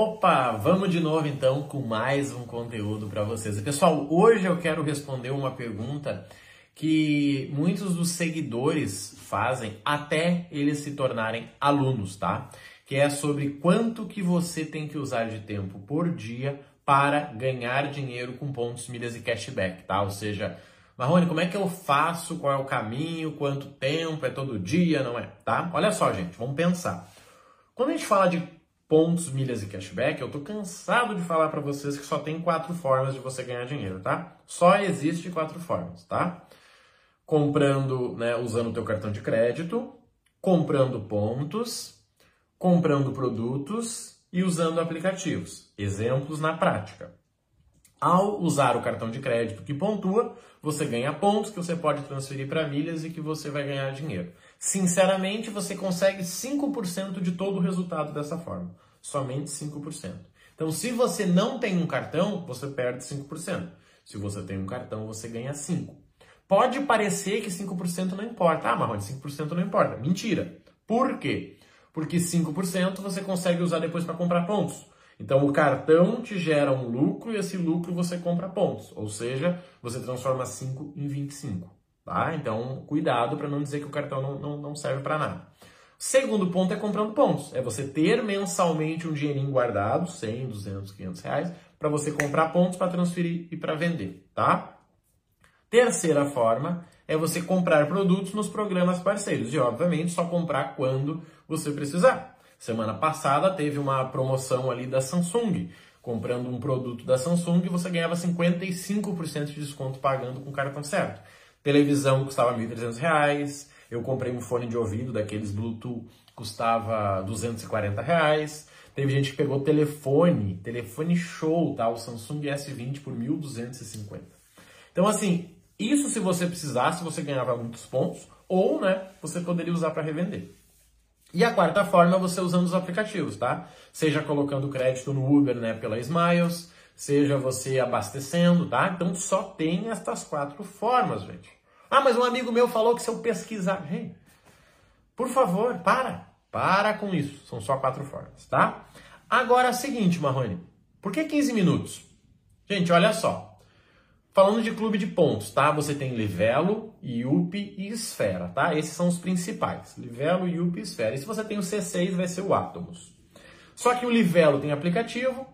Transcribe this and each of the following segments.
Opa, vamos de novo então com mais um conteúdo para vocês. Pessoal, hoje eu quero responder uma pergunta que muitos dos seguidores fazem até eles se tornarem alunos, tá? Que é sobre quanto que você tem que usar de tempo por dia para ganhar dinheiro com pontos, milhas e cashback, tá? Ou seja, Marrone, como é que eu faço? Qual é o caminho? Quanto tempo? É todo dia? Não é? Tá? Olha só, gente, vamos pensar. Quando a gente fala de pontos, milhas e cashback, eu tô cansado de falar para vocês que só tem quatro formas de você ganhar dinheiro, tá? Só existe quatro formas, tá? Comprando, né, usando o teu cartão de crédito, comprando pontos, comprando produtos e usando aplicativos. Exemplos na prática. Ao usar o cartão de crédito que pontua, você ganha pontos que você pode transferir para milhas e que você vai ganhar dinheiro. Sinceramente, você consegue 5% de todo o resultado dessa forma. Somente 5%. Então, se você não tem um cartão, você perde 5%. Se você tem um cartão, você ganha 5%. Pode parecer que 5% não importa. Ah, Marrone, 5% não importa. Mentira. Por quê? Porque 5% você consegue usar depois para comprar pontos. Então o cartão te gera um lucro e esse lucro você compra pontos, ou seja, você transforma 5 em 25. Tá? Então cuidado para não dizer que o cartão não, não, não serve para nada. Segundo ponto é comprando pontos. É você ter mensalmente um dinheirinho guardado, 100, 200, 500 reais, para você comprar pontos para transferir e para vender, tá? Terceira forma é você comprar produtos nos programas parceiros e, obviamente, só comprar quando você precisar. Semana passada teve uma promoção ali da Samsung. Comprando um produto da Samsung, você ganhava 55% de desconto pagando com o cartão certo. Televisão custava R$ 1.300. Eu comprei um fone de ouvido daqueles Bluetooth, custava 240 reais. Teve gente que pegou telefone, telefone show, tá? O Samsung S20 por 1.250. Então, assim, isso se você precisasse, você ganhava muitos pontos, ou, né, você poderia usar para revender. E a quarta forma é você usando os aplicativos, tá? Seja colocando crédito no Uber, né, pela Smiles, seja você abastecendo, tá? Então só tem estas quatro formas, gente. Ah, mas um amigo meu falou que se eu pesquisar, gente, por favor, para, para com isso. São só quatro formas, tá? Agora, é o seguinte, Marrone, por que 15 minutos? Gente, olha só. Falando de clube de pontos, tá? Você tem Livelo, Yupi e Esfera, tá? Esses são os principais. Livelo, Yupi e Esfera. E se você tem o C6, vai ser o Atomos. Só que o Livelo tem aplicativo,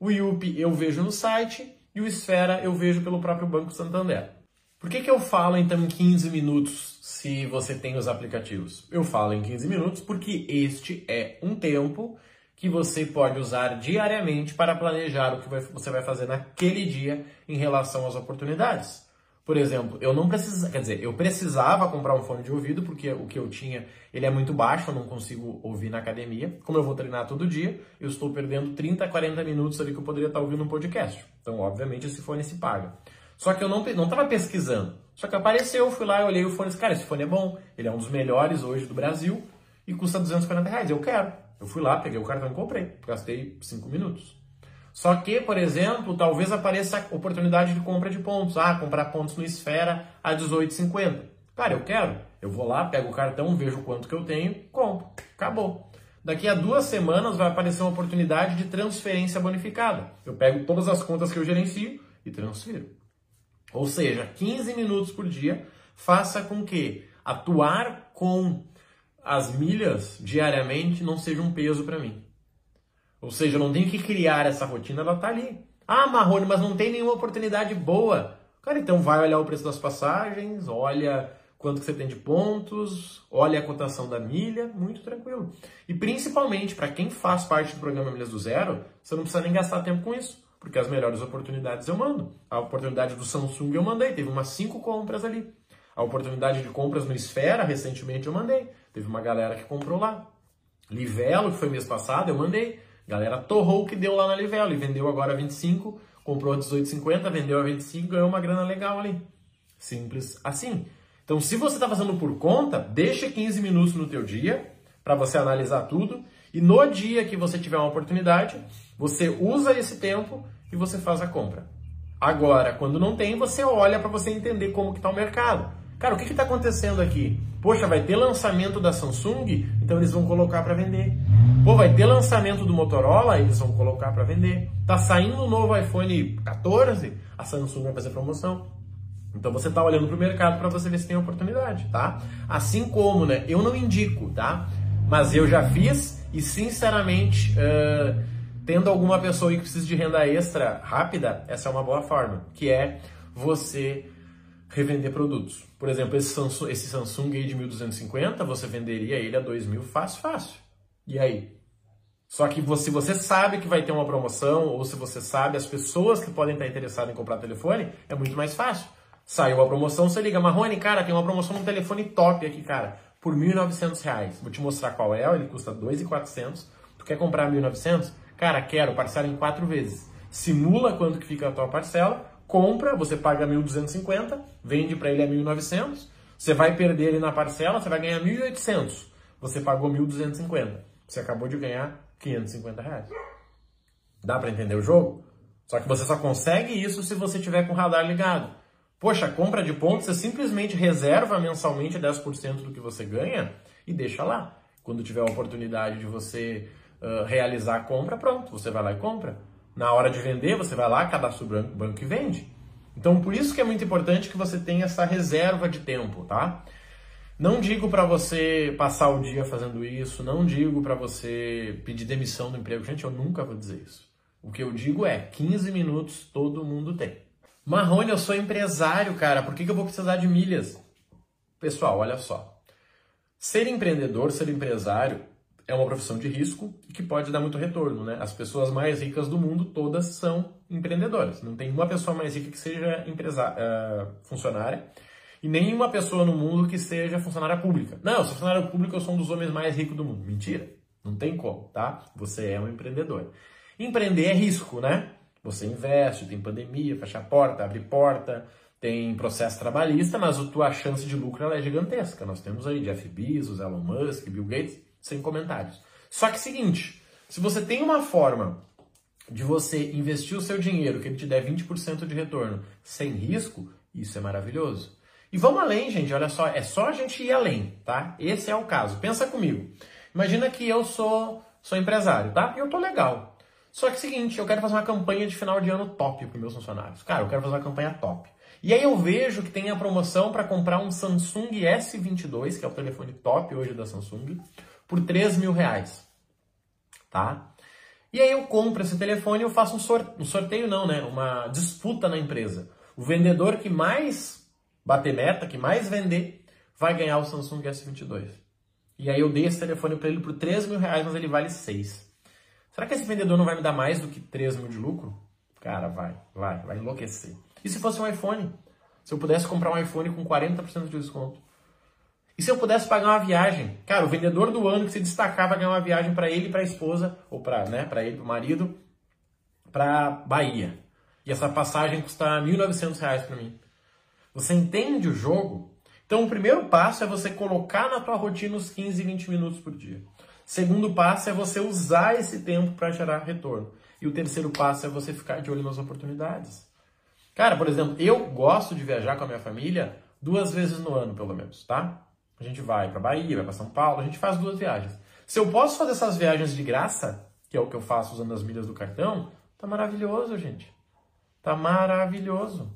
o Yupi eu vejo no site e o Esfera eu vejo pelo próprio Banco Santander. Por que, que eu falo então em 15 minutos se você tem os aplicativos? Eu falo em 15 minutos porque este é um tempo que você pode usar diariamente para planejar o que você vai fazer naquele dia em relação às oportunidades. Por exemplo, eu não precisava, quer dizer, eu precisava comprar um fone de ouvido porque o que eu tinha, ele é muito baixo, eu não consigo ouvir na academia. Como eu vou treinar todo dia, eu estou perdendo 30, 40 minutos ali que eu poderia estar ouvindo um podcast. Então, obviamente, esse fone se paga. Só que eu não não estava pesquisando. Só que apareceu, eu fui lá, eu olhei o fone cara, esse fone é bom, ele é um dos melhores hoje do Brasil e custa 240 reais. Eu quero. Eu fui lá, peguei o cartão e comprei. Gastei 5 minutos. Só que, por exemplo, talvez apareça a oportunidade de compra de pontos. Ah, comprar pontos no Esfera a 18,50. Cara, eu quero. Eu vou lá, pego o cartão, vejo quanto que eu tenho, compro. Acabou. Daqui a duas semanas vai aparecer uma oportunidade de transferência bonificada. Eu pego todas as contas que eu gerencio e transfiro. Ou seja, 15 minutos por dia faça com que atuar com as milhas diariamente não seja um peso para mim. Ou seja, eu não tenho que criar essa rotina, ela tá ali. Ah, Marrone, mas não tem nenhuma oportunidade boa. Cara, então vai olhar o preço das passagens, olha quanto que você tem de pontos, olha a cotação da milha, muito tranquilo. E principalmente para quem faz parte do programa Milhas do Zero, você não precisa nem gastar tempo com isso, porque as melhores oportunidades eu mando. A oportunidade do Samsung eu mandei, teve umas cinco compras ali. A oportunidade de compras no Esfera, recentemente eu mandei. Teve uma galera que comprou lá. Livelo, que foi mês passado, eu mandei. Galera torrou o que deu lá na Livelo e vendeu agora a 25, comprou a 18,50, vendeu a 25, ganhou uma grana legal ali. Simples assim. Então, se você está fazendo por conta, deixa 15 minutos no teu dia para você analisar tudo e no dia que você tiver uma oportunidade, você usa esse tempo e você faz a compra. Agora, quando não tem, você olha para você entender como que está o mercado. Cara, o que está acontecendo aqui? Poxa, vai ter lançamento da Samsung, então eles vão colocar para vender. Pô, vai ter lançamento do Motorola, eles vão colocar para vender. Tá saindo o novo iPhone 14, a Samsung vai fazer promoção. Então você está olhando para o mercado para você ver se tem oportunidade, tá? Assim como, né? Eu não indico, tá? Mas eu já fiz e sinceramente, uh, tendo alguma pessoa que precisa de renda extra rápida, essa é uma boa forma, que é você revender produtos. Por exemplo, esse Samsung, esse Samsung aí de 1250, você venderia ele a 2000 fácil, fácil. E aí? Só que se você sabe que vai ter uma promoção, ou se você sabe as pessoas que podem estar interessadas em comprar telefone, é muito mais fácil. Saiu a promoção, você liga, Marrone, cara, tem uma promoção num telefone top aqui, cara, por R$ 1.900. Vou te mostrar qual é, ele custa R$ 2.400. Tu quer comprar 1.900? Cara, quero, parcela em quatro vezes. Simula quanto que fica a tua parcela, compra, você paga 1.250, vende para ele a 1.900, você vai perder ele na parcela, você vai ganhar 1.800. Você pagou 1.250. Você acabou de ganhar 550 reais. Dá para entender o jogo? Só que você só consegue isso se você tiver com o radar ligado. Poxa, compra de pontos, você simplesmente reserva mensalmente 10% do que você ganha e deixa lá. Quando tiver a oportunidade de você uh, realizar a compra, pronto, você vai lá e compra. Na hora de vender, você vai lá, cadastra o banco e vende. Então, por isso que é muito importante que você tenha essa reserva de tempo, tá? Não digo para você passar o dia fazendo isso, não digo para você pedir demissão do emprego. Gente, eu nunca vou dizer isso. O que eu digo é 15 minutos todo mundo tem. Marrone, eu sou empresário, cara, por que, eu vou precisar de milhas? Pessoal, olha só. Ser empreendedor, ser empresário, é uma profissão de risco e que pode dar muito retorno, né? As pessoas mais ricas do mundo todas são empreendedoras. Não tem uma pessoa mais rica que seja empresária, uh, funcionária e nenhuma pessoa no mundo que seja funcionária pública. Não, eu sou funcionário público, eu sou um dos homens mais ricos do mundo. Mentira. Não tem como, tá? Você é um empreendedor. Empreender é risco, né? Você investe, tem pandemia, fecha a porta, abre porta, tem processo trabalhista, mas a tua chance de lucro é gigantesca. Nós temos aí Jeff Bezos, Elon Musk, Bill Gates, sem comentários. Só que seguinte, se você tem uma forma de você investir o seu dinheiro, que ele te der 20% de retorno sem risco, isso é maravilhoso. E vamos além, gente, olha só, é só a gente ir além, tá? Esse é o caso. Pensa comigo. Imagina que eu sou, sou empresário, tá? E eu tô legal. Só que é o seguinte, eu quero fazer uma campanha de final de ano top para meus funcionários. Cara, eu quero fazer uma campanha top. E aí eu vejo que tem a promoção para comprar um Samsung S22, que é o telefone top hoje da Samsung, por 3 mil reais. Tá? E aí eu compro esse telefone e eu faço um sorteio, um sorteio não, né? Uma disputa na empresa. O vendedor que mais bater meta, que mais vender, vai ganhar o Samsung S22. E aí eu dei esse telefone para ele por 3 mil reais, mas ele vale 6. Será que esse vendedor não vai me dar mais do que 3 mil de lucro? Cara, vai, vai, vai enlouquecer. E se fosse um iPhone? Se eu pudesse comprar um iPhone com 40% de desconto? E se eu pudesse pagar uma viagem? Cara, o vendedor do ano que se destacava ganhar uma viagem para ele e para a esposa, ou para né, pra ele, para o marido, para Bahia. E essa passagem custa R$ 1.900 para mim. Você entende o jogo? Então, o primeiro passo é você colocar na tua rotina os 15, 20 minutos por dia. Segundo passo é você usar esse tempo para gerar retorno. E o terceiro passo é você ficar de olho nas oportunidades. Cara, por exemplo, eu gosto de viajar com a minha família duas vezes no ano, pelo menos, tá? A gente vai para Bahia, vai para São Paulo, a gente faz duas viagens. Se eu posso fazer essas viagens de graça, que é o que eu faço usando as milhas do cartão, tá maravilhoso, gente. Tá maravilhoso.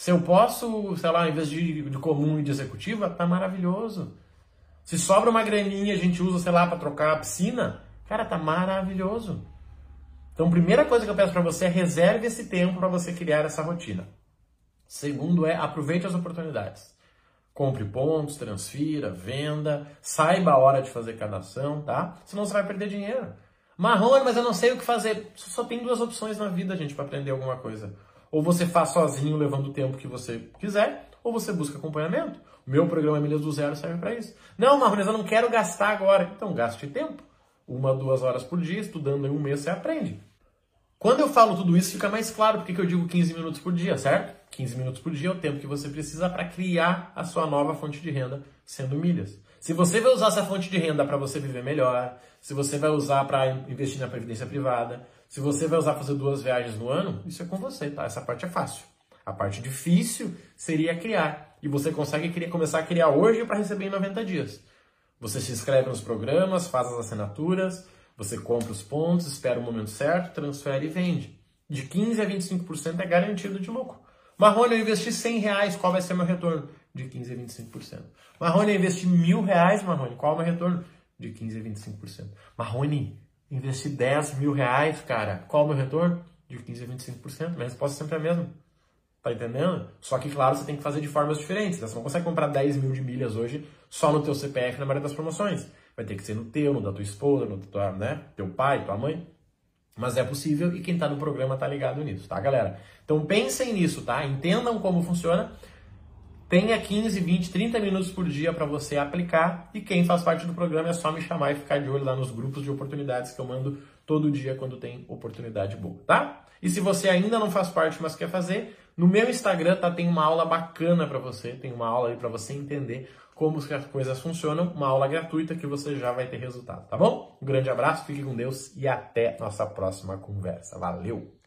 Se eu posso, sei lá, em vez de, de comum e de executiva, tá maravilhoso. Se sobra uma graninha, a gente usa, sei lá, para trocar a piscina, cara, tá maravilhoso. Então, primeira coisa que eu peço para você é reserve esse tempo para você criar essa rotina. Segundo é aproveite as oportunidades. Compre pontos, transfira, venda, saiba a hora de fazer cada ação, tá? Senão você vai perder dinheiro. Marrone, mas eu não sei o que fazer. Só tem duas opções na vida, gente, para aprender alguma coisa. Ou você faz sozinho, levando o tempo que você quiser, ou você busca acompanhamento. O meu programa Milhas do Zero serve para isso. Não, Marrone, eu não quero gastar agora. Então, gaste tempo. Uma, duas horas por dia, estudando em um mês, você aprende. Quando eu falo tudo isso, fica mais claro porque que eu digo 15 minutos por dia, certo? 15 minutos por dia é o tempo que você precisa para criar a sua nova fonte de renda, sendo milhas. Se você vai usar essa fonte de renda para você viver melhor, se você vai usar para investir na previdência privada, se você vai usar para fazer duas viagens no ano, isso é com você, tá? Essa parte é fácil. A parte difícil seria criar e você consegue criar, começar a criar hoje para receber em 90 dias. Você se inscreve nos programas, faz as assinaturas, você compra os pontos, espera o momento certo, transfere e vende. De 15% a 25% é garantido de lucro. Marrone, eu investi 100 reais, qual vai ser meu retorno? De 15% a 25%. Marrone, eu investi mil reais, Marrone, qual é o meu retorno? De 15% a 25%. Marrone, investi 10 mil reais, cara, qual é o meu retorno? De 15% a 25%. Minha resposta sempre é a mesma. Tá entendendo? Só que, claro, você tem que fazer de formas diferentes. Você não consegue comprar 10 mil de milhas hoje só no teu CPF na maioria das promoções. Vai ter que ser no teu, no da tua esposa, no tua, né, teu pai, tua mãe. Mas é possível e quem está no programa está ligado nisso, tá, galera? Então pensem nisso, tá? Entendam como funciona. Tenha 15, 20, 30 minutos por dia para você aplicar. E quem faz parte do programa é só me chamar e ficar de olho lá nos grupos de oportunidades que eu mando todo dia quando tem oportunidade boa, tá? E se você ainda não faz parte, mas quer fazer, no meu Instagram tá, tem uma aula bacana para você, tem uma aula aí para você entender como as coisas funcionam, uma aula gratuita que você já vai ter resultado, tá bom? Um grande abraço, fique com Deus e até nossa próxima conversa. Valeu!